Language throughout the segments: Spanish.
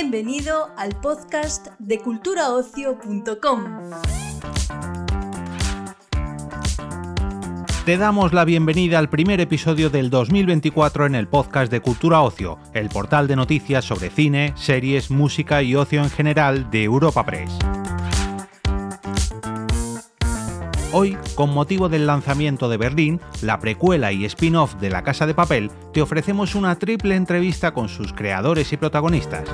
Bienvenido al podcast de culturaocio.com. Te damos la bienvenida al primer episodio del 2024 en el podcast de Cultura Ocio, el portal de noticias sobre cine, series, música y ocio en general de Europa Press. Hoy, con motivo del lanzamiento de Berlín, la precuela y spin-off de La Casa de Papel, te ofrecemos una triple entrevista con sus creadores y protagonistas.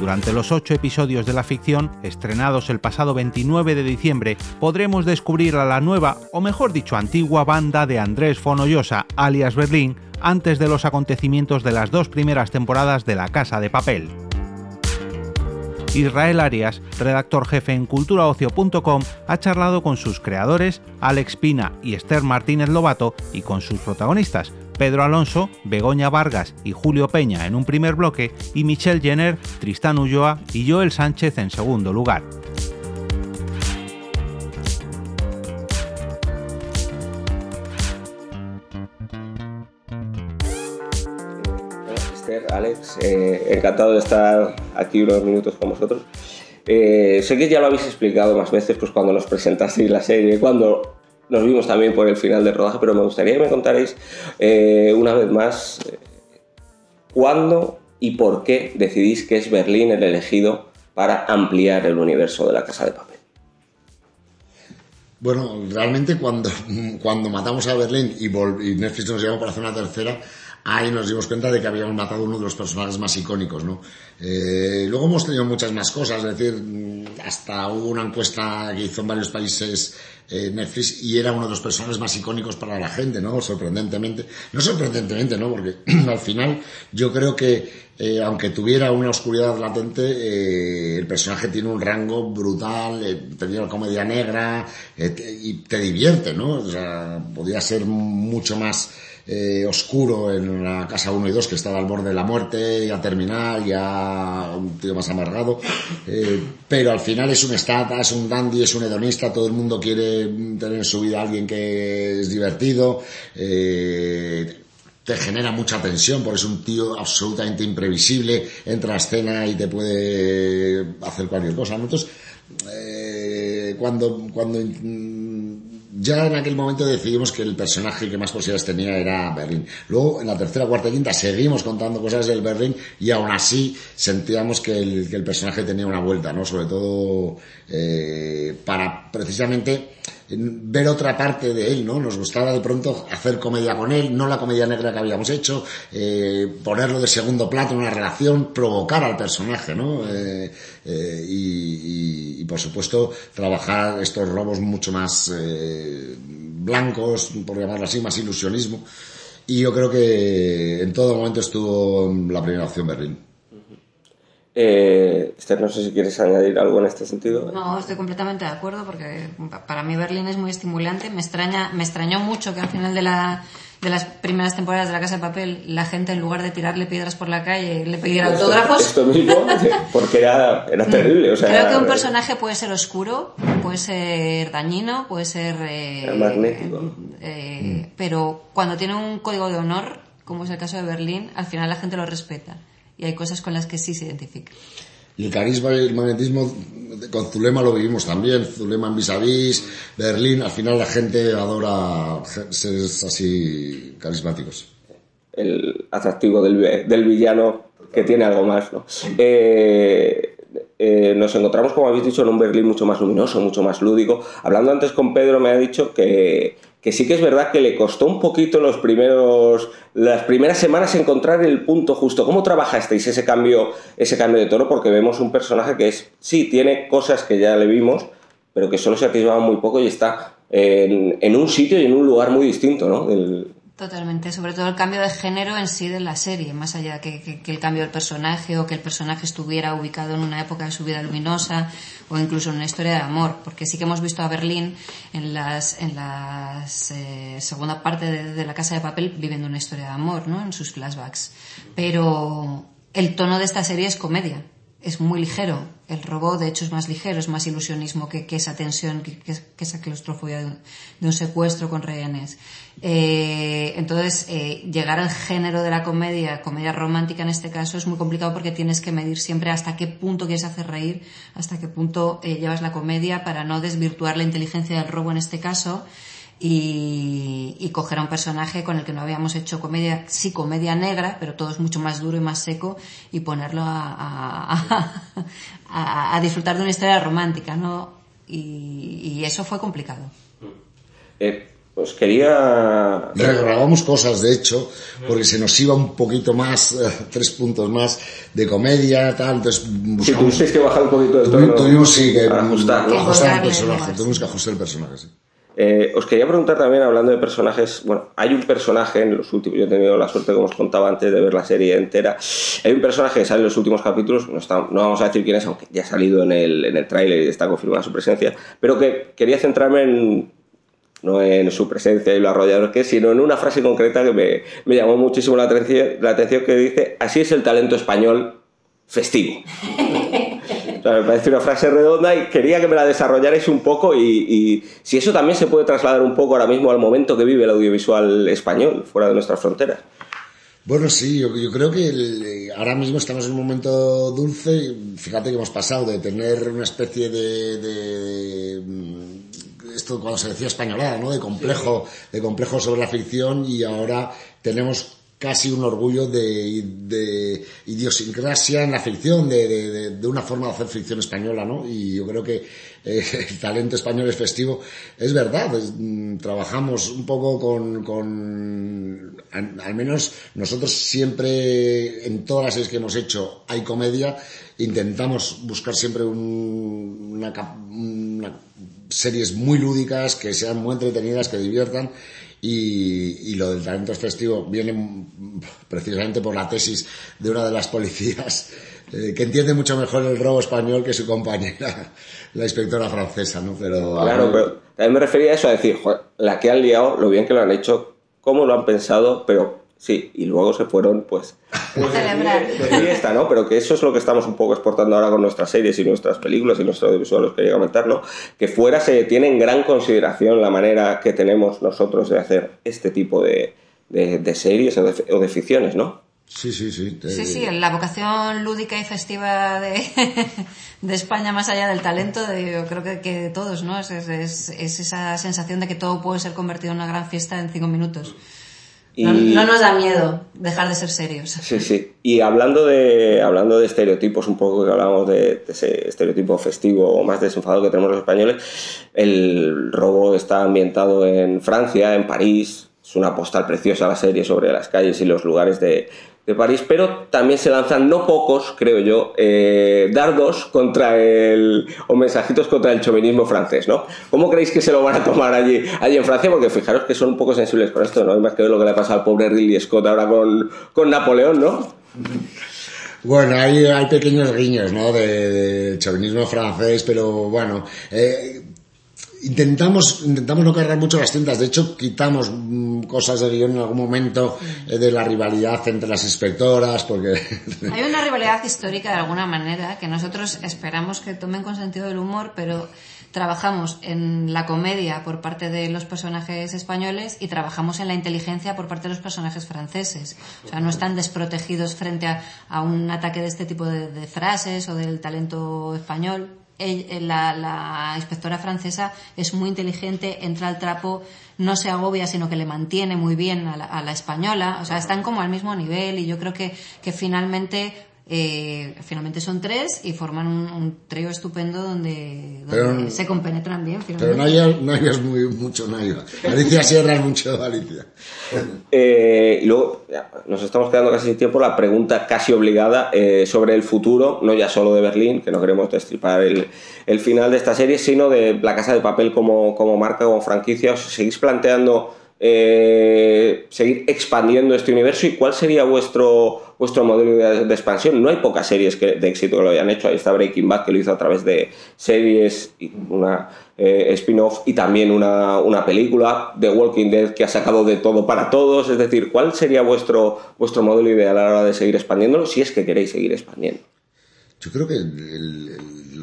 Durante los ocho episodios de la ficción, estrenados el pasado 29 de diciembre, podremos descubrir a la nueva, o mejor dicho, antigua banda de Andrés Fonollosa, alias Berlín, antes de los acontecimientos de las dos primeras temporadas de La Casa de Papel. Israel Arias, redactor jefe en culturaocio.com, ha charlado con sus creadores, Alex Pina y Esther Martínez Lobato, y con sus protagonistas, Pedro Alonso, Begoña Vargas y Julio Peña en un primer bloque, y Michelle Jenner, Tristán Ulloa y Joel Sánchez en segundo lugar. Eh, encantado de estar aquí unos minutos con vosotros. Eh, sé que ya lo habéis explicado más veces pues, cuando nos presentasteis la serie, cuando nos vimos también por el final del rodaje, pero me gustaría que me contarais eh, una vez más cuándo y por qué decidís que es Berlín el elegido para ampliar el universo de la Casa de Papel. Bueno, realmente cuando, cuando matamos a Berlín y, y Netflix nos llamó para hacer una tercera, ahí nos dimos cuenta de que habíamos matado uno de los personajes más icónicos, ¿no? Eh, luego hemos tenido muchas más cosas, es decir, hasta hubo una encuesta que hizo en varios países eh, Netflix y era uno de los personajes más icónicos para la gente, ¿no? Sorprendentemente. No sorprendentemente, ¿no? Porque al final yo creo que eh, aunque tuviera una oscuridad latente, el personaje tiene un rango brutal, tenía la comedia negra y te divierte, ¿no? O sea, podía ser mucho más eh, oscuro en la casa 1 y 2 que estaba al borde de la muerte, ya terminal, ya un tío más amargado, eh, pero al final es un estata, es un dandy, es un hedonista, todo el mundo quiere tener en su vida a alguien que es divertido, eh, te genera mucha tensión, porque es un tío absolutamente imprevisible, entra a escena y te puede hacer cualquier cosa. Entonces, cuando, cuando ya en aquel momento decidimos que el personaje que más posibilidades tenía era Berlín. Luego, en la tercera, cuarta y quinta, seguimos contando cosas del Berlín y aún así sentíamos que el, que el personaje tenía una vuelta, ¿no? Sobre todo eh, para precisamente ver otra parte de él, ¿no? Nos gustaba de pronto hacer comedia con él, no la comedia negra que habíamos hecho, eh, ponerlo de segundo plato en una relación, provocar al personaje, ¿no? Eh, eh, y, por supuesto trabajar estos robos mucho más blancos, por llamarlo así, más ilusionismo. Y yo creo que en todo momento estuvo la primera opción Berlín. Eh, Esther, no sé si quieres añadir algo en este sentido. No, estoy completamente de acuerdo porque para mí Berlín es muy estimulante. Me extraña, me extrañó mucho que al final de la de las primeras temporadas de La Casa de Papel, la gente en lugar de tirarle piedras por la calle le pidiera autógrafos. Esto mismo, porque era, era terrible. O sea, Creo que un personaje puede ser oscuro, puede ser dañino, puede ser... Eh, magnético. Eh, pero cuando tiene un código de honor, como es el caso de Berlín, al final la gente lo respeta y hay cosas con las que sí se identifica. Y el carisma y el magnetismo con Zulema lo vivimos también. Zulema en vis Berlín, al final la gente adora seres así carismáticos. El atractivo del, del villano que tiene algo más, ¿no? Eh, eh, nos encontramos, como habéis dicho, en un Berlín mucho más luminoso, mucho más lúdico. Hablando antes con Pedro, me ha dicho que, que sí que es verdad que le costó un poquito los primeros, las primeras semanas encontrar el punto justo. ¿Cómo trabajasteis ese cambio, ese cambio de tono? Porque vemos un personaje que es, sí, tiene cosas que ya le vimos, pero que solo se atisbaba muy poco y está en, en, un sitio y en un lugar muy distinto, ¿no? Totalmente, sobre todo el cambio de género en sí de la serie, más allá que, que, el cambio del personaje o que el personaje estuviera ubicado en una época de su vida luminosa o incluso en una historia de amor, porque sí que hemos visto a Berlín en las en las eh, segunda parte de, la Casa de Papel viviendo una historia de amor, ¿no? En sus flashbacks, pero el tono de esta serie es comedia es muy ligero. El robot, de hecho, es más ligero, es más ilusionismo que, esa tensión, que, esa claustrofobia de un, secuestro con rehenes. Eh, entonces, eh, llegar al género de la comedia, comedia romántica en este caso, es muy complicado porque tienes que medir siempre hasta qué punto quieres hacer reír, hasta qué punto eh, llevas la comedia para no desvirtuar la inteligencia del robo en este caso y, coger a un personaje con el que no habíamos hecho comedia, sí comedia negra, pero todo es mucho más duro y más seco y ponerlo a, a, disfrutar de una historia romántica, ¿no? Y, eso fue complicado. Eh, pues quería... Grabamos cosas, de hecho, porque se nos iba un poquito más, eh, tres puntos más de comedia, tal, entonces buscamos... Si que bajar un poquito de tono. Tuvimos, sí, que ajustar, ajustar el personaje, tuvimos que ajustar el personaje, sí. Eh, os quería preguntar también, hablando de personajes, bueno, hay un personaje en los últimos, yo he tenido la suerte, como os contaba antes, de ver la serie entera, hay un personaje que sale en los últimos capítulos, no, no vamos a decir quién es, aunque ya ha salido en el, en el tráiler y está confirmada su presencia, pero que quería centrarme en, no en su presencia y lo arrollador que es, sino en una frase concreta que me, me llamó muchísimo la atención, la atención, que dice, así es el talento español festivo. me parece una frase redonda y quería que me la desarrollarais un poco y, si eso también se puede trasladar un poco ahora mismo al momento que vive el audiovisual español fuera de nuestras fronteras. Bueno, sí, yo, creo que ahora mismo estamos en un momento dulce. Fíjate que hemos pasado de tener una especie de, mm, esto cuando se decía españolada, ¿no? De complejo, de complejo sobre la ficción y ahora tenemos casi un orgullo de, de idiosincrasia en la ficción, de, de, una forma de hacer ficción española, ¿no? Y yo creo que eh, el talento español es festivo. Es verdad, mm, trabajamos un poco con, con al, menos nosotros siempre, en todas las series que hemos hecho, hay comedia, intentamos buscar siempre una, una series muy lúdicas, que sean muy entretenidas, que diviertan y, lo del talento festivo viene precisamente por la tesis de una de las policías eh, que entiende mucho mejor el robo español que su compañera, la inspectora francesa, ¿no? Pero, claro, pero también me refería a eso, a decir, la que han liado, lo bien que lo han hecho, cómo lo han pensado, pero Sí, y luego se fueron, pues, pues celebrar. De fiesta, ¿no? Pero que eso es lo que estamos un poco exportando ahora con nuestras series y nuestras películas y nuestro audiovisual, os quería comentar, ¿no? Que fuera se tiene en gran consideración la manera que tenemos nosotros de hacer este tipo de, de, series o de, o de, ficciones, ¿no? Sí, sí, sí. Sí, sí, la vocación lúdica y festiva de, de España, más allá del talento, de, yo creo que, que de todos, ¿no? Es, es, es esa sensación de que todo puede ser convertido en una gran fiesta en cinco minutos. No, nos da miedo dejar de ser serios. Sí, sí. Y hablando de, hablando de estereotipos, un poco que hablábamos de, ese estereotipo festivo o más desenfadado que tenemos los españoles, el robo está ambientado en Francia, en París. Es una postal preciosa la serie sobre las calles y los lugares de, de París, pero también se lanzan no pocos, creo yo, eh, dardos contra el o mensajitos contra el chauvinismo francés, ¿no? ¿Cómo creéis que se lo van a tomar allí, allí en Francia? Porque fijaros que son un poco sensibles con esto, ¿no? Hay más que ver lo que le ha pasado al pobre Ridley Scott ahora con, con Napoleón, ¿no? Bueno, hay, pequeños guiños, ¿no? De, chauvinismo francés, pero bueno, eh, Intentamos, intentamos no cargar mucho las cintas. De hecho, quitamos mm, cosas de guion en algún momento eh, de la rivalidad entre las inspectoras, porque... Hay una rivalidad histórica de alguna manera que nosotros esperamos que tomen con sentido del humor, pero trabajamos en la comedia por parte de los personajes españoles y trabajamos en la inteligencia por parte de los personajes franceses. O sea, no están desprotegidos frente a, un ataque de este tipo de frases o del talento español la, inspectora francesa es muy inteligente, entra al trapo, no se agobia, sino que le mantiene muy bien a la, a la española. O sea, están como al mismo nivel y yo creo que, que finalmente eh, finalmente son tres y forman un, trío estupendo donde, se compenetran bien. Pero no hayas, muy, mucho Naya. Alicia Sierra es mucho Alicia. Eh, y luego nos estamos quedando casi sin tiempo. La pregunta casi obligada eh, sobre el futuro, no ya solo de Berlín, que no queremos destripar el, el, final de esta serie, sino de la Casa de Papel como, como marca, como franquicia. ¿Os seguís planteando eh, seguir expandiendo este universo y cuál sería vuestro, vuestro modelo de, expansión. No hay pocas series de éxito que lo hayan hecho. Ahí está Breaking Bad que lo hizo a través de series, y una eh, spin-off y también una, una, película. The Walking Dead que ha sacado de todo para todos. Es decir, ¿cuál sería vuestro, vuestro modelo ideal a la hora de seguir expandiéndolo si es que queréis seguir expandiendo? Yo creo que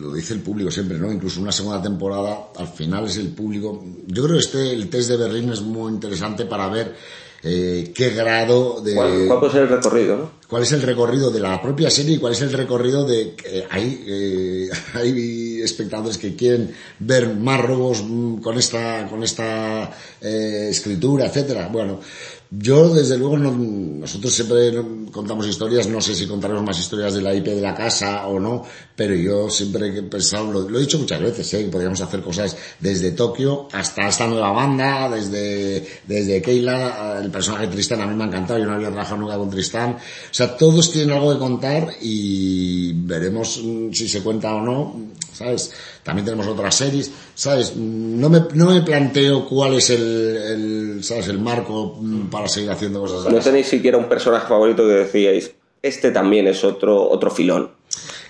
lo dice el público siempre, ¿no? Incluso una segunda temporada, al final es el público. Yo creo que este, el test de Berlín es muy interesante para ver eh, qué grado de... ¿Cuál, puede ser el recorrido, no? ¿Cuál es el recorrido de la propia serie y cuál es el recorrido de... Eh, hay, eh, hay espectadores que quieren ver más robos mm, con esta, con esta eh, escritura, etcétera. Bueno, yo, desde luego, nosotros siempre contamos historias, no sé si contaremos más historias de la IP de la casa o no, pero yo siempre he pensado, lo, he dicho muchas veces, ¿eh? que podríamos hacer cosas desde Tokio hasta esta nueva banda, desde, desde Keila, el personaje de Tristán a mí me ha encantado, yo no había trabajado nunca con Tristán, o sea, todos tienen algo de contar y veremos mm, si se cuenta o no, ¿sabes? También tenemos otras series, ¿sabes? No me, no me planteo cuál es el, el, ¿sabes? El marco mm, para seguir haciendo cosas. No tenéis siquiera un personaje favorito que decíais, este también es otro, otro filón.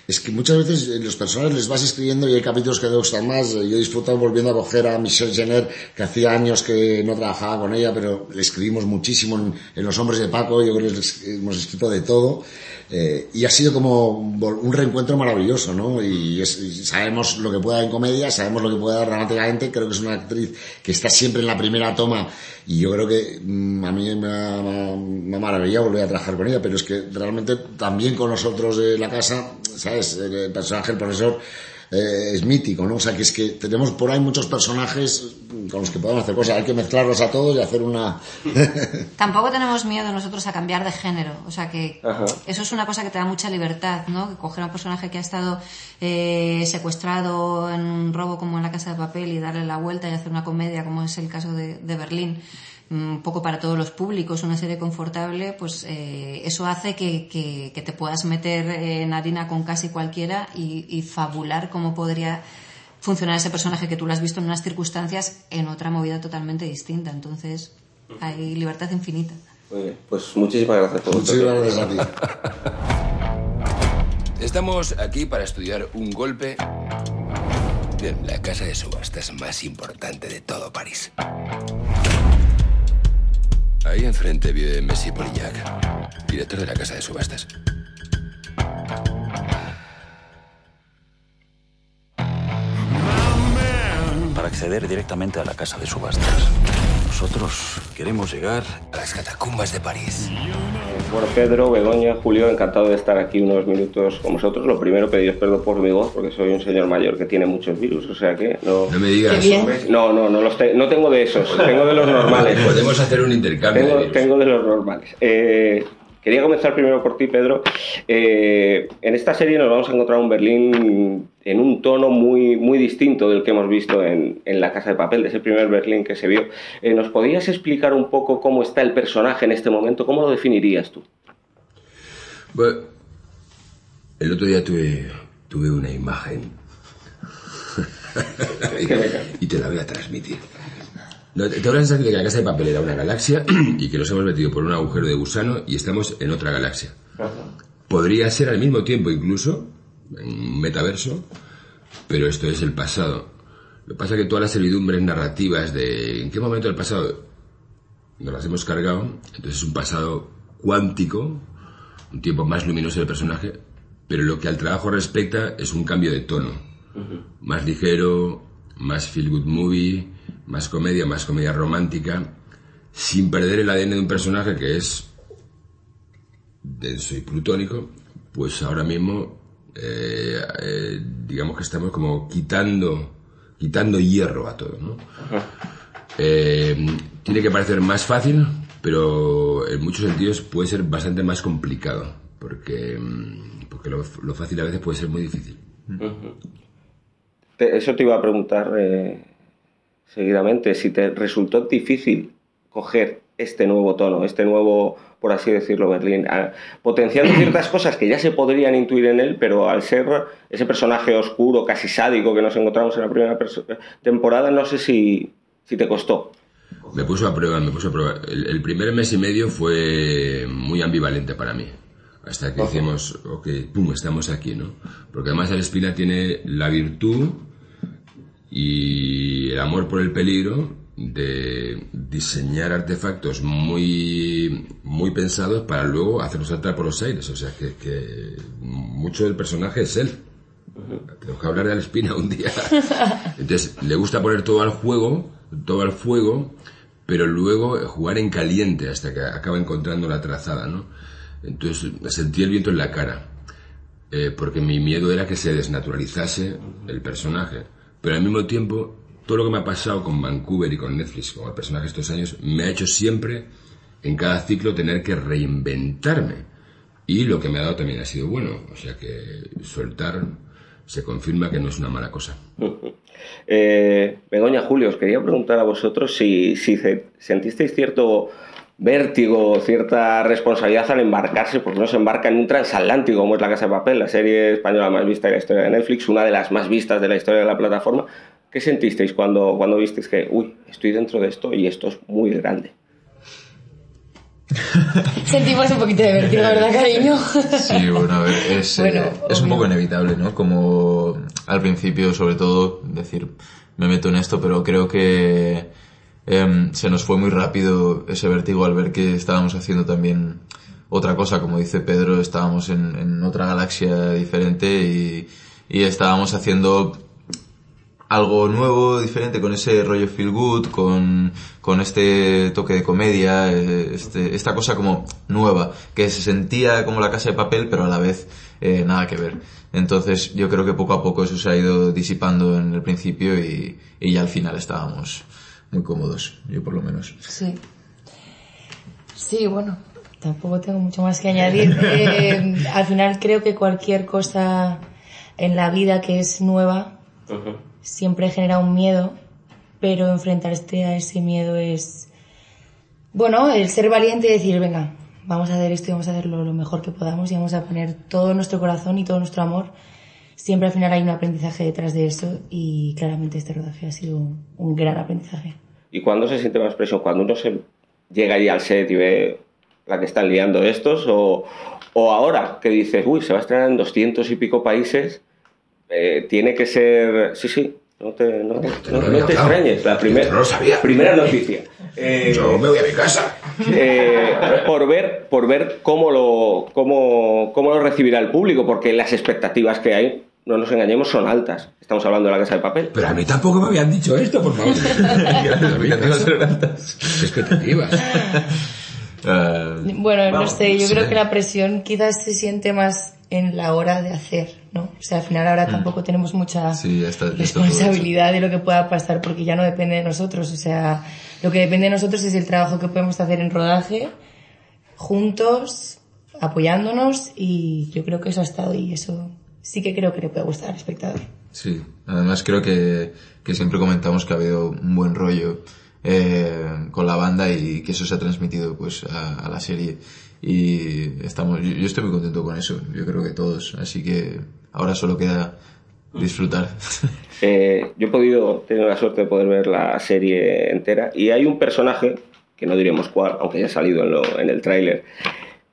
Es que muchas veces eh, los personajes les vas escribiendo y hay capítulos que te gustan más. Yo he disfrutado volviendo a coger a Michelle Jenner, que hacía años que no trabajaba con ella, pero le escribimos muchísimo en, en Los Hombres de Paco. Yo creo que hemos escrito de todo. Eh, y ha sido como un reencuentro maravilloso, ¿no? Y, sabemos lo que puede dar en comedia, sabemos lo que puede dar dramáticamente. Creo que es una actriz que está siempre en la primera toma y yo creo que mm, a mí me ha maravillado volver a trabajar con ella, pero es que realmente también con nosotros de la casa, ¿sabes? El personaje, el profesor, eh, es mítico, ¿no? O sea, que es que tenemos por ahí muchos personajes con los que podemos hacer cosas. Hay que mezclarlos a todos y hacer una... Tampoco tenemos miedo nosotros a cambiar de género. O sea, que eso es una cosa que te da mucha libertad, ¿no? Que coger a un personaje que ha estado eh, secuestrado en un robo como en la Casa de Papel y darle la vuelta y hacer una comedia como es el caso de, de Berlín un poco para todos los públicos, una serie confortable, pues eh, eso hace que, que, te puedas meter en harina con casi cualquiera y, fabular cómo podría funcionar ese personaje que tú lo has visto en unas circunstancias en otra movida totalmente distinta. Entonces, hay libertad infinita. Muy bien, pues muchísimas gracias por Muchísimas gracias a ti. Estamos aquí para estudiar un golpe en la casa de subastas más importante de todo París. Ahí enfrente vive Messi Polillac, director de la casa de subastas. Para acceder directamente a la casa de subastas, nosotros queremos llegar a las catacumbas de París. Bueno, Pedro, Begoña, Julio, encantado de estar aquí unos minutos con vosotros. Lo primero, pediros perdón por mi voz, porque soy un señor mayor que tiene muchos virus, o sea que no... No me digas. No, no, no, los no tengo de esos, tengo de los normales. Podemos hacer un intercambio. Tengo de, tengo de los normales. Eh, Quería comenzar primero por ti, Pedro. Eh, en esta serie nos vamos a encontrar un Berlín en un tono muy, muy distinto del que hemos visto en, La Casa de Papel, de ese primer Berlín que se vio. Eh, ¿Nos podías explicar un poco cómo está el personaje en este momento? ¿Cómo lo definirías tú? Bueno, el otro día tuve, tuve una imagen y te la voy a transmitir. Te la sensación de que la casa de papel era una galaxia y que nos hemos metido por un agujero de gusano y estamos en otra galaxia. Podría ser al mismo tiempo incluso, en un metaverso, pero esto es el pasado. Lo que pasa es que todas las servidumbres narrativas de en qué momento del pasado nos las hemos cargado, entonces es un pasado cuántico, un tiempo más luminoso del personaje, pero lo que al trabajo respecta es un cambio de tono. Más ligero, más feel good movie, más comedia, más comedia romántica, sin perder el ADN de un personaje que es denso y plutónico, pues ahora mismo eh, eh, digamos que estamos como quitando quitando hierro a todo, ¿no? Eh, tiene que parecer más fácil, pero en muchos sentidos puede ser bastante más complicado, porque, mm, porque lo, fácil a veces puede ser muy difícil. Eso te iba a preguntar seguidamente, si te resultó difícil coger este nuevo tono, este nuevo, por así decirlo, Berlín, potenciando ciertas cosas que ya se podrían intuir en él, pero al ser ese personaje oscuro, casi sádico que nos encontramos en la primera temporada, no sé si, si te costó. Me puso a prueba, me puso a prueba. El, primer mes y medio fue muy ambivalente para mí. Hasta que decimos, ok, pum, estamos aquí, ¿no? Porque además el Espina tiene la virtud y el amor por el peligro de diseñar artefactos muy, muy pensados para luego hacerlos saltar por los aires. O sea, que, mucho del personaje es él. Tengo que hablar de Alespina un día. Entonces, le gusta poner todo al juego, todo al fuego, pero luego jugar en caliente hasta que acaba encontrando la trazada, ¿no? Entonces, sentí el viento en la cara. Eh, porque mi miedo era que se desnaturalizase el personaje. Pero al mismo tiempo, todo lo que me ha pasado con Vancouver y con Netflix, con el personaje estos años, me ha hecho siempre, en cada ciclo, tener que reinventarme. Y lo que me ha dado también ha sido bueno. O sea que soltar se confirma que no es una mala cosa. Eh, Begoña, Julio, os quería preguntar a vosotros si sentisteis cierto vértigo, cierta responsabilidad al embarcarse, porque no se embarca en un transatlántico como es La Casa de Papel, la serie española más vista de la historia de Netflix, una de las más vistas de la historia de la plataforma. ¿Qué sentisteis cuando, cuando visteis que, uy, estoy dentro de esto y esto es muy grande? Sentimos un poquito de vértigo, ¿verdad, cariño? Sí, bueno, a ver, es, eh, es un poco inevitable, ¿no? Como al principio, sobre todo, decir, me meto en esto, pero creo que em, se nos fue muy rápido ese vértigo al ver que estábamos haciendo también otra cosa, como dice Pedro, estábamos en, otra galaxia diferente y, y estábamos haciendo algo nuevo, diferente, con ese rollo feel good, con, con este toque de comedia, eh, este, esta cosa como nueva, que se sentía como la casa de papel, pero a la vez eh, nada que ver. Entonces yo creo que poco a poco eso se ha ido disipando en el principio y, y ya al final estábamos muy cómodos, yo por lo menos. Sí. Sí, bueno, tampoco tengo mucho más que añadir. Eh, al final creo que cualquier cosa en la vida que es nueva, siempre genera un miedo, pero enfrentarte a ese miedo es, bueno, el ser valiente y decir, venga, vamos a hacer esto y vamos a hacerlo lo mejor que podamos y vamos a poner todo nuestro corazón y todo nuestro amor. Siempre al final hay un aprendizaje detrás de eso y claramente este rodaje ha sido un gran aprendizaje. ¿Y cuándo se siente más presión? ¿Cuando uno se llega allí al set y ve la que están liando estos? ¿O, o ahora que dices, uy, se va a estrenar en doscientos y pico países eh, tiene que ser. Sí, sí, no te, no, te extrañes. La primera no lo sabía. primera noticia. Eh, Yo me voy a mi casa. Eh, por ver, por ver cómo, lo, cómo, cómo lo recibirá el público, porque las expectativas que hay, no nos engañemos, son altas. Estamos hablando de la casa de papel. Pero a mí tampoco me habían dicho esto, por favor. expectativas. bueno, no sé, yo creo que la presión quizás se siente más en la hora de hacer, ¿no? O sea, al final ahora tampoco tenemos mucha responsabilidad de lo que pueda pasar porque ya no depende de nosotros. O sea, lo que depende de nosotros es el trabajo que podemos hacer en rodaje, juntos, apoyándonos y yo creo que eso ha estado y eso sí que creo que le puede gustar al espectador. Sí, además creo que, que siempre comentamos que ha habido un buen rollo eh, con la banda y que eso se ha transmitido pues a, a la serie y estamos yo, yo, estoy muy contento con eso yo creo que todos así que ahora solo queda disfrutar eh, yo he podido tener la suerte de poder ver la serie entera y hay un personaje que no diremos cuál aunque ya ha salido en, lo, en el tráiler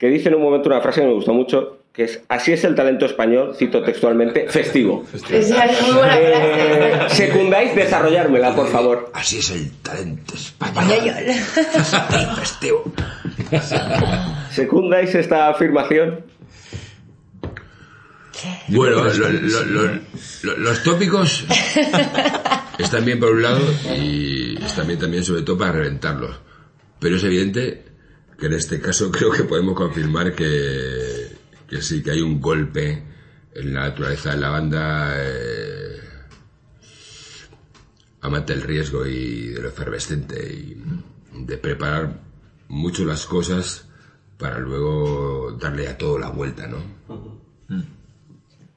que dice en un momento una frase que me gustó mucho que es así es el talento español, cito textualmente, festivo. festivo. Es muy buena eh, secundáis desarrollármela, por favor. Así es el talento español. festivo. ¿Secundáis esta afirmación? Bueno, lo, lo, lo, los tópicos están bien por un lado y están bien también sobre todo para reventarlos. Pero es evidente que en este caso creo que podemos confirmar que, que sí, que hay un golpe en la naturaleza de la banda eh, amante del riesgo y de lo efervescente y de preparar mucho las cosas para luego darle a todo la vuelta, ¿no?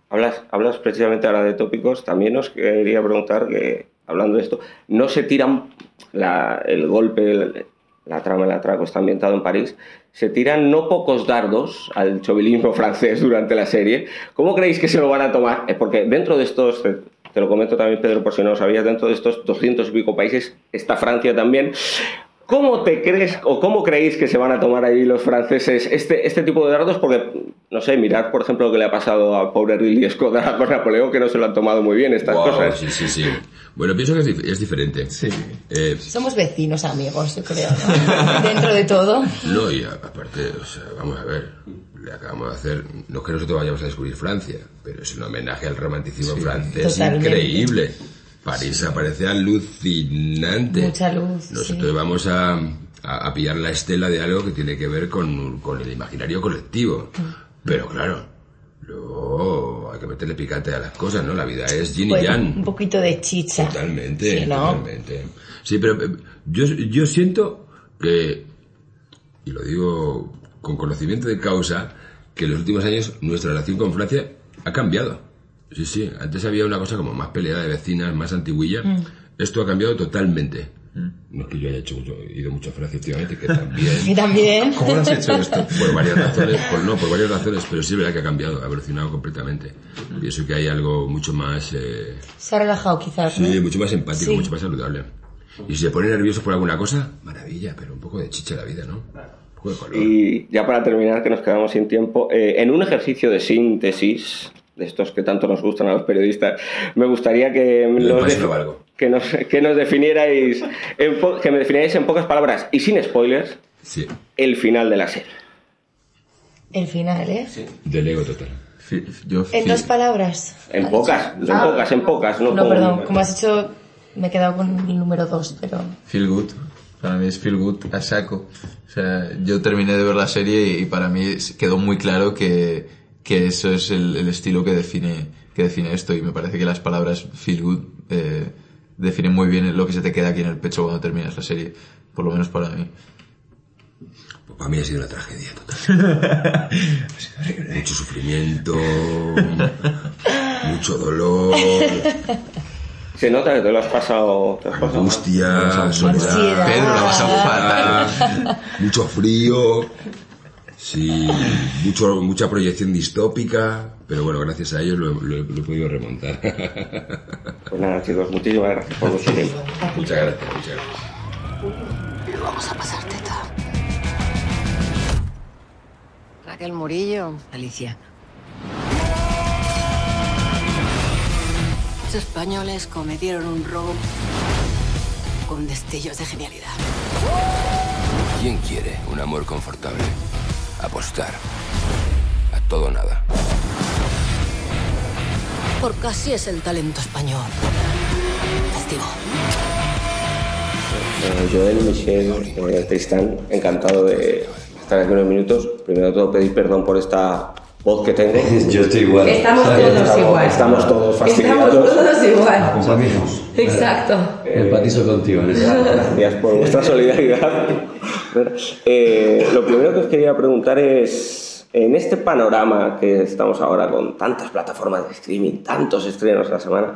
Hablas, hablas precisamente ahora de tópicos, también os quería preguntar que, hablando de esto, ¿no se tiran la, el golpe, el, la trama del atraco está ambientado en París, se tiran no pocos dardos al chovilismo francés durante la serie. ¿Cómo creéis que se lo van a tomar? Porque dentro de estos, te lo comento también Pedro por si no lo sabías, dentro de estos 200 y pico países está Francia también. ¿Cómo te crees o cómo creéis que se van a tomar ahí los franceses este, este tipo de dardos? Porque, no sé, mirad, por ejemplo, lo que le ha pasado al pobre Ridley Scott con Napoleón, que no se lo han tomado muy bien estas wow, cosas. Sí, sí, sí. Bueno, pienso que es, es diferente. Sí. Eh, Somos vecinos, amigos, yo creo, ¿no? Dentro de todo. No, y aparte, o sea, vamos a ver, le acabamos de hacer, no es que nosotros vayamos a descubrir Francia, pero es un homenaje al romanticismo francés increíble. París aparece alucinante. Mucha luz. Nosotros vamos a, a, pillar la estela de algo que tiene que ver con, con el imaginario colectivo. Mm. Pero claro, luego hay que meterle picante a las cosas, ¿no? La vida es yin y yang. Un poquito de chicha. Totalmente, sí, totalmente. Sí, pero eh, yo, yo siento que, y lo digo con conocimiento de causa, que en los últimos años nuestra relación con Francia ha cambiado. Sí, sí, antes había una cosa como más peleada de vecinas, más antiguilla. Mm. Esto ha cambiado totalmente. No es que yo haya hecho mucho, ido mucho a Francia últimamente, que también. ¿Y también? ¿Cómo lo has hecho esto? Por varias razones, por, no, por varias razones, pero sí es verdad que ha cambiado, ha evolucionado completamente. Pienso que hay algo mucho más. Eh... Se ha relajado, quizás. Sí, mucho más empático, mucho más saludable. Y si se pone nervioso por alguna cosa, maravilla, pero un poco de chicha la vida, ¿no? Y ya para terminar, que nos quedamos sin tiempo, eh, en un ejercicio de síntesis, de estos que tanto nos gustan a los periodistas, me gustaría que, que, nos, que nos definierais, que me definierais en pocas palabras y sin spoilers, el final de la serie. El final, ¿eh? Sí. Del ego total. en dos palabras. En pocas, en ah. pocas, en pocas. No, no perdón, como has hecho, me he quedado con el número dos, pero... Feel good. Para mí es feel good a saco. O sea, yo terminé de ver la serie y para mí quedó muy claro que que eso es el, estilo que define, que define esto y me parece que las palabras feel good eh, definen muy bien lo que se te queda aquí en el pecho cuando terminas la serie, por lo menos para mí. Pues para mí ha sido una tragedia total. Mucho sufrimiento, mucho dolor. Se nota que te lo has pasado. Te has pasado Angustia, soledad, Pedro, la vas a mucho frío. Sí, mucho, mucha proyección distópica, pero bueno, gracias a ellos lo, he podido remontar. Pues nada, chicos, muchísimas gracias por vuestro tiempo. Muchas gracias, muchas gracias. Lo vamos a pasar teta. Raquel Murillo. Alicia. Los españoles cometieron un robo con destellos de genialidad. ¿Quién quiere un amor confortable? Apostar. A todo nada. Porque así es el talento español. Testigo. Eh, Joel, Michelle, eh, Tristán, encantado de estar aquí unos minutos. Primero de todo pedir perdón por esta voz que tengo. Yo estoy igual. Estamos todos igual. Estamos todos fastidiados. Estamos todos igual. Acompañemos. Exacto. Empatizo contigo. Gracias por vuestra solidaridad. Eh, lo primero que os quería preguntar es, en este panorama que estamos ahora con tantas plataformas de streaming, tantos estrenos a la semana,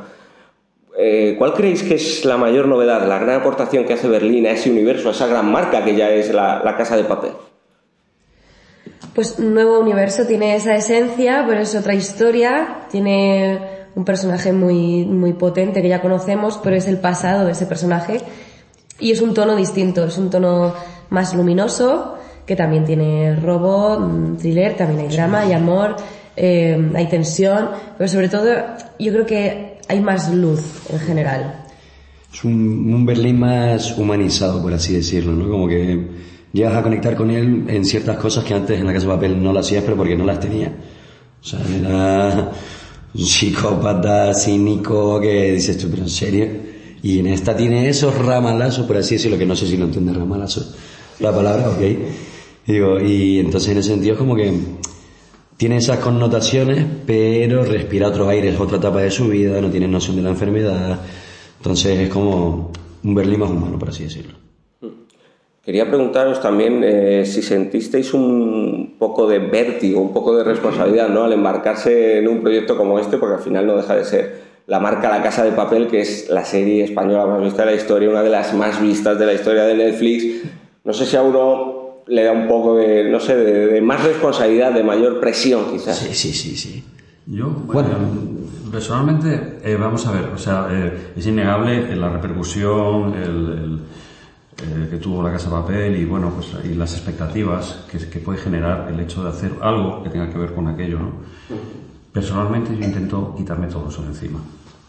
eh, ¿cuál creéis que es la mayor novedad, la gran aportación que hace Berlín a ese universo, a esa gran marca que ya es la, la Casa de Papel? Pues nuevo universo tiene esa esencia, pero es otra historia, tiene un personaje muy, muy potente que ya conocemos, pero es el pasado de ese personaje y es un tono distinto, es un tono más luminoso, que también tiene robo, mm, thriller, también hay drama, hay amor, eh, hay tensión, pero sobre todo yo creo que hay más luz en general. Es un, un Berlín más humanizado, por así decirlo, ¿no? Como que llegas a conectar con él en ciertas cosas que antes en la casa de papel no las hacías, pero porque no las tenía. O sea, era un psicópata cínico que dices tú, pero en serio. Y en esta tiene esos ramalazos, por así decirlo, que no sé si lo entiende ramalazos la palabra, ok. Digo, y entonces en ese sentido es como que tiene esas connotaciones, pero respira otros aires, otra etapa de su vida, no tiene noción de la enfermedad. Entonces es como un Berlín más humano, por así decirlo. Quería preguntaros también eh, si sentisteis un poco de vértigo, un poco de responsabilidad ¿no? al embarcarse en un proyecto como este, porque al final no deja de ser la marca La Casa de Papel, que es la serie española más vista de la historia, una de las más vistas de la historia de Netflix, no sé si a uno le da un poco de, no sé, de, más responsabilidad, de mayor presión quizás. Sí, sí, sí, sí. Yo, bueno, personalmente, eh, vamos a ver, o sea, eh, es innegable la repercusión el, eh, que tuvo la Casa de Papel y, bueno, pues y las expectativas que, que puede generar el hecho de hacer algo que tenga que ver con aquello, ¿no? Personalmente yo intento quitarme todo eso de encima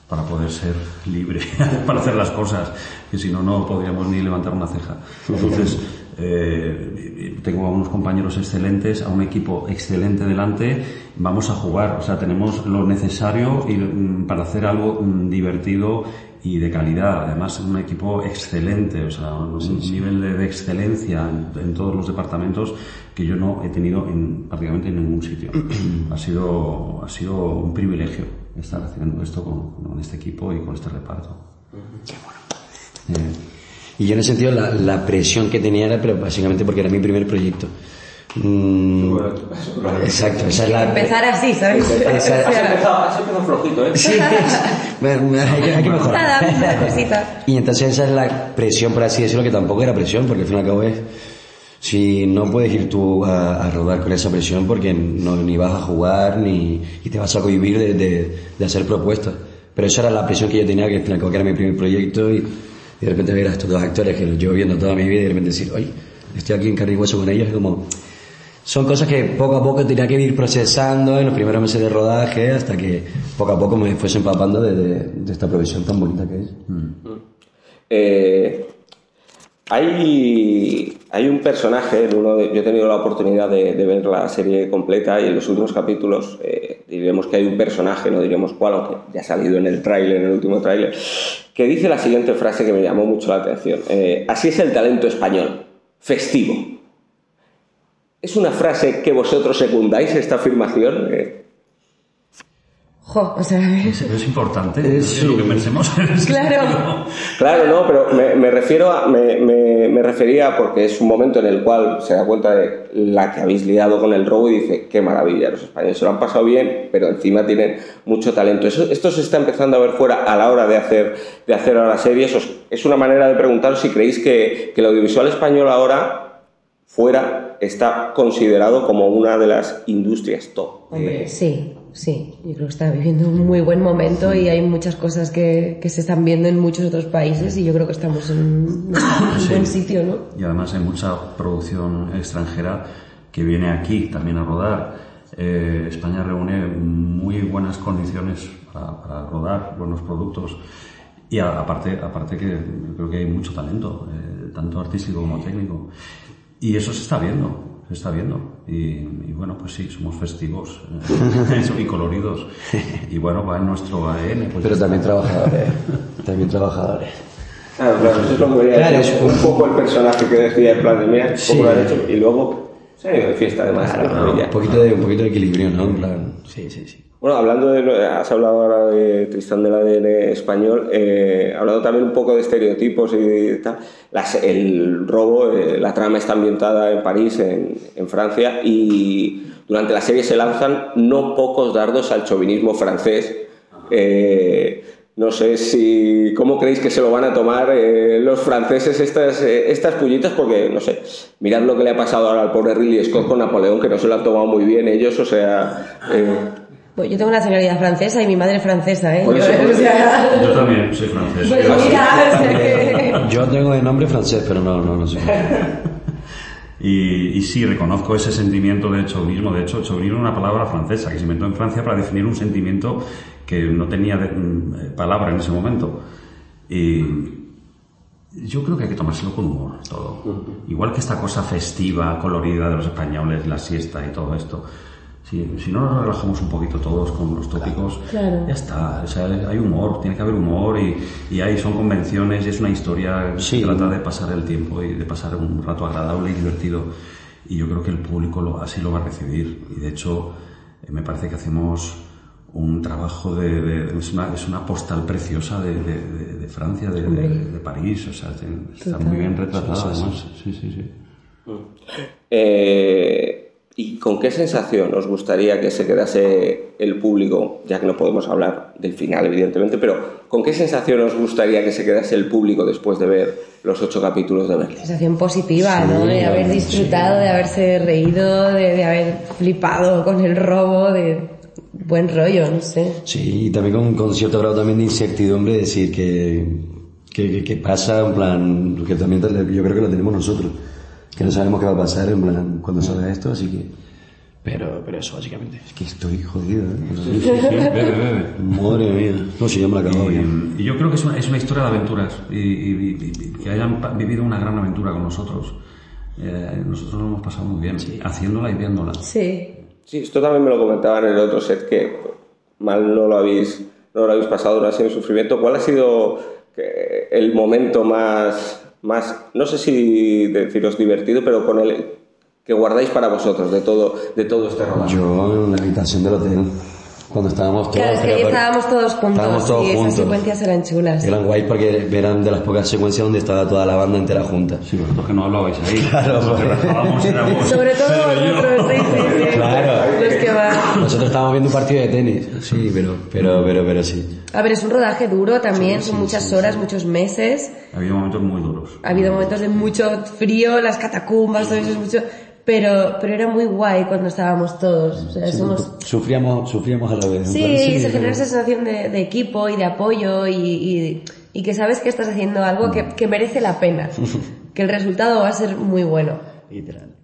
para poder ser libre, para hacer las cosas, que si no, no podríamos ni levantar una ceja. Entonces, eh, tengo a unos compañeros excelentes, a un equipo excelente delante, vamos a jugar, o sea, tenemos lo necesario mm, para hacer algo mm, divertido y de calidad. Además, un equipo excelente, o sea, un nivel de, excelencia en, todos los departamentos que yo no he tenido en prácticamente en ningún sitio. ha sido ha sido un privilegio estar haciendo esto con, este equipo y con este reparto. Qué bueno. Eh, y yo en ese sentido la, la, presión que tenía era pero básicamente porque era mi primer proyecto. Mm, exacto, esa es la... Empezar así, ¿sabes? has, empezado, flojito, ¿eh? Sí, hay, que, mejorar. Y entonces esa es la presión, por así decirlo, que tampoco era presión, porque al fin y al cabo es... Si no puedes ir tú a, rodar con esa presión porque no, ni vas a jugar ni y te vas a cohibir de, de, de hacer propuestas. Pero esa era la presión que yo tenía, que al fin y al cabo era mi primer proyecto y, de repente ver a estos dos actores que los llevo viendo toda mi vida y de repente decir, oye, estoy aquí en carne y hueso con ellos, es como son cosas que poco a poco tenía que ir procesando en los primeros meses de rodaje hasta que poco a poco me fuese empapando de, esta profesión tan bonita que es. Mm. Eh, hay, hay un personaje, uno yo he tenido la oportunidad de, ver la serie completa y en los últimos capítulos eh, diremos que hay un personaje, no diremos cuál, aunque ya ha salido en el tráiler, en el último tráiler, que dice la siguiente frase que me llamó mucho la atención. Eh, Así es el talento español, festivo. ¿Es una frase que vosotros secundáis esta afirmación? Eh, jo, o sea, es, importante, es, lo que pensemos. Claro. claro, no, pero me, refiero a, me, me, refería porque es un momento en el cual se da cuenta de la que habéis liado con el robo y dice, qué maravilla, los españoles se lo han pasado bien, pero encima tienen mucho talento. Eso, esto se está empezando a ver fuera a la hora de hacer, de hacer ahora series. Es una manera de preguntaros si creéis que, que el audiovisual español ahora fuera está considerado como una de las industrias top. Hombre, sí, sí. Yo creo que está viviendo un muy buen momento y hay muchas cosas que, que se están viendo en muchos otros países y yo creo que estamos en un buen sitio, ¿no? Y además hay mucha producción extranjera que viene aquí también a rodar. Eh, España reúne muy buenas condiciones para, rodar buenos productos y aparte, aparte que creo que hay mucho talento, eh, tanto artístico como técnico. Y eso se está viendo, se está viendo. Y, bueno, pues sí, somos festivos eh, y coloridos. Y bueno, va en nuestro ADN. Pues Pero también trabajadores. también trabajadores. Claro, claro, eso es lo que quería claro, decir. Un poco el personaje que decía el plan de mía, sí. lo hecho, y luego se ha ido de fiesta además. un, poquito de, un poquito de equilibrio, ¿no? En plan, sí, sí, sí. Bueno, hablando de, has hablado ahora de Tristán del ADN español, eh, hablando también un poco de estereotipos y tal, el robo, eh, la trama está ambientada en París, en, Francia, y durante la serie se lanzan no pocos dardos al chauvinismo francés. Eh, no sé si cómo creéis que se lo van a tomar los franceses estas, estas pullitas, porque no sé, mirad lo que le ha pasado ahora al pobre Ridley Scott con Napoleón, que no se lo han tomado muy bien ellos, o sea... Pues yo tengo nacionalidad francesa y mi madre es francesa, ¿eh? Yo, también soy francés. Pues yo tengo de nombre francés, pero no, no, no sé. Y, y, sí, reconozco ese sentimiento de chauvinismo. De hecho, chauvinismo es una palabra francesa que se inventó en Francia para definir un sentimiento que no tenía mm, eh, palabra en ese momento. Y yo creo que hay que tomárselo con humor todo. Igual que esta cosa festiva, colorida de los españoles, la siesta y todo esto si, no nos relajamos un poquito todos con los tópicos, ya está. hay humor, tiene que haber humor y, y hay, son convenciones y es una historia que trata de pasar el tiempo y de pasar un rato agradable y divertido. Y yo creo que el público así lo va a recibir. Y de hecho, eh, me parece que hacemos un trabajo de, es, una, es, una, postal preciosa de, de Francia, de, París, o sea, está muy bien retratado además. Sí, sí, sí. Eh, ¿Y con qué sensación os gustaría que se quedase el público, ya que no podemos hablar del final, evidentemente, pero con qué sensación os gustaría que se quedase el público después de ver los ocho capítulos de Berlín? Sensación positiva, ¿no? De haber disfrutado, de haberse reído, de, haber flipado con el robo, de buen rollo, no sé. Sí, y también con, con cierto grado también de incertidumbre, decir que, que, que pasa, en plan, que también yo creo que lo tenemos nosotros que no sabemos qué va a pasar en plan cuando salga esto, así que... Pero, pero eso básicamente, es que estoy jodido, ¿eh? Madre mía. No, si ya me la acabo y, y yo creo que es una, es una historia de aventuras y, y, que hayan vivido una gran aventura con nosotros. eh, nosotros lo hemos pasado muy bien, haciéndola y viéndola. Sí. Sí, esto también me lo comentaban en el otro set que mal no lo habéis, no lo habéis pasado, no ha sido sufrimiento. ¿Cuál ha sido eh, el momento más, más, no sé si deciros divertido, pero con el que guardáis para vosotros de todo, de todo este rodaje? Yo en la habitación del hotel cuando estábamos todos. Claro, es que ahí estábamos todos juntos Estábamos todos y juntos. esas secuencias eran chulas. Eran guay porque eran de las pocas secuencias donde estaba toda la banda entera junta. Sí, vosotros que no hablabais ahí. Claro, porque- éramos Sobre todo nosotros, sí, sí, sí. Claro. Los que van. Nosotros estábamos viendo un partido de tenis. Sí, pero, pero, pero, pero sí. A ver, es un rodaje duro también, Sí, son sí, muchas sí, horas, muchos meses. Ha habido momentos muy duros. Ha habido momentos de mucho frío, las catacumbas, todo eso es mucho. Pero, pero era muy guay cuando estábamos todos. O sea, Sí, somos. Sufríamos, sufríamos a la vez. Sí, plan, se genera pero- esa sensación de, de equipo y de apoyo y, y, y que sabes que estás haciendo algo que, que merece la pena. Que el resultado va a ser muy bueno. Literal.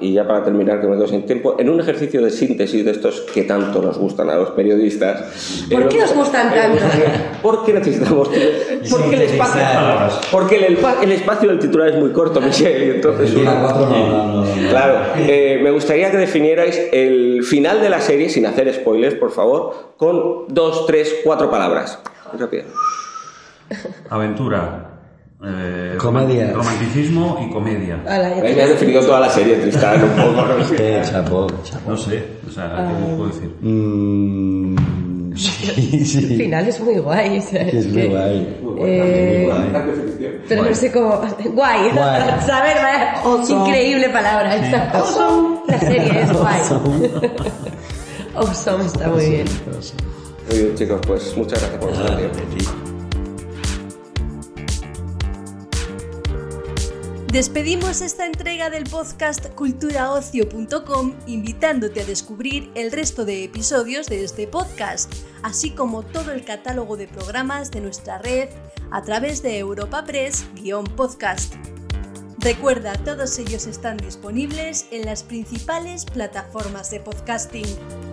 Y ya para terminar, que me quedo sin tiempo, en un ejercicio de síntesis de estos que tanto nos gustan a los periodistas. ¿Por eh, qué os gustan tanto? Porque necesitamos. Porque el espacio. Porque el, espacio del titular es muy corto, Michelle, y entonces. Una- cuatro, no, no, no, no. Claro, eh, me gustaría que definierais el final de la serie, sin hacer spoilers, por favor, con dos, tres, cuatro palabras. Muy rápido. Aventura. Eh, Comedia. Romanticismo y comedia. Te- me has definido toda la serie, Tristán, un poco. ¿no? Eh, chapo, chapo. No sé, o sea, ¿qué puedo decir? Mm, sí, sí. El final es muy guay. o sea, Es muy que- guay. Eh, Guay. Pero no sé cómo. Guay. Guay. ¿Sabes? Vaya, Increíble palabra. esta. La serie es guay. Awesome está muy bien. Muy bien, chicos, pues muchas gracias por vuestro Ah, tiempo. Despedimos esta entrega del podcast culturaocio.com invitándote a descubrir el resto de episodios de este podcast, así como todo el catálogo de programas de nuestra red a través de Europa Press-podcast. Recuerda, todos ellos están disponibles en las principales plataformas de podcasting.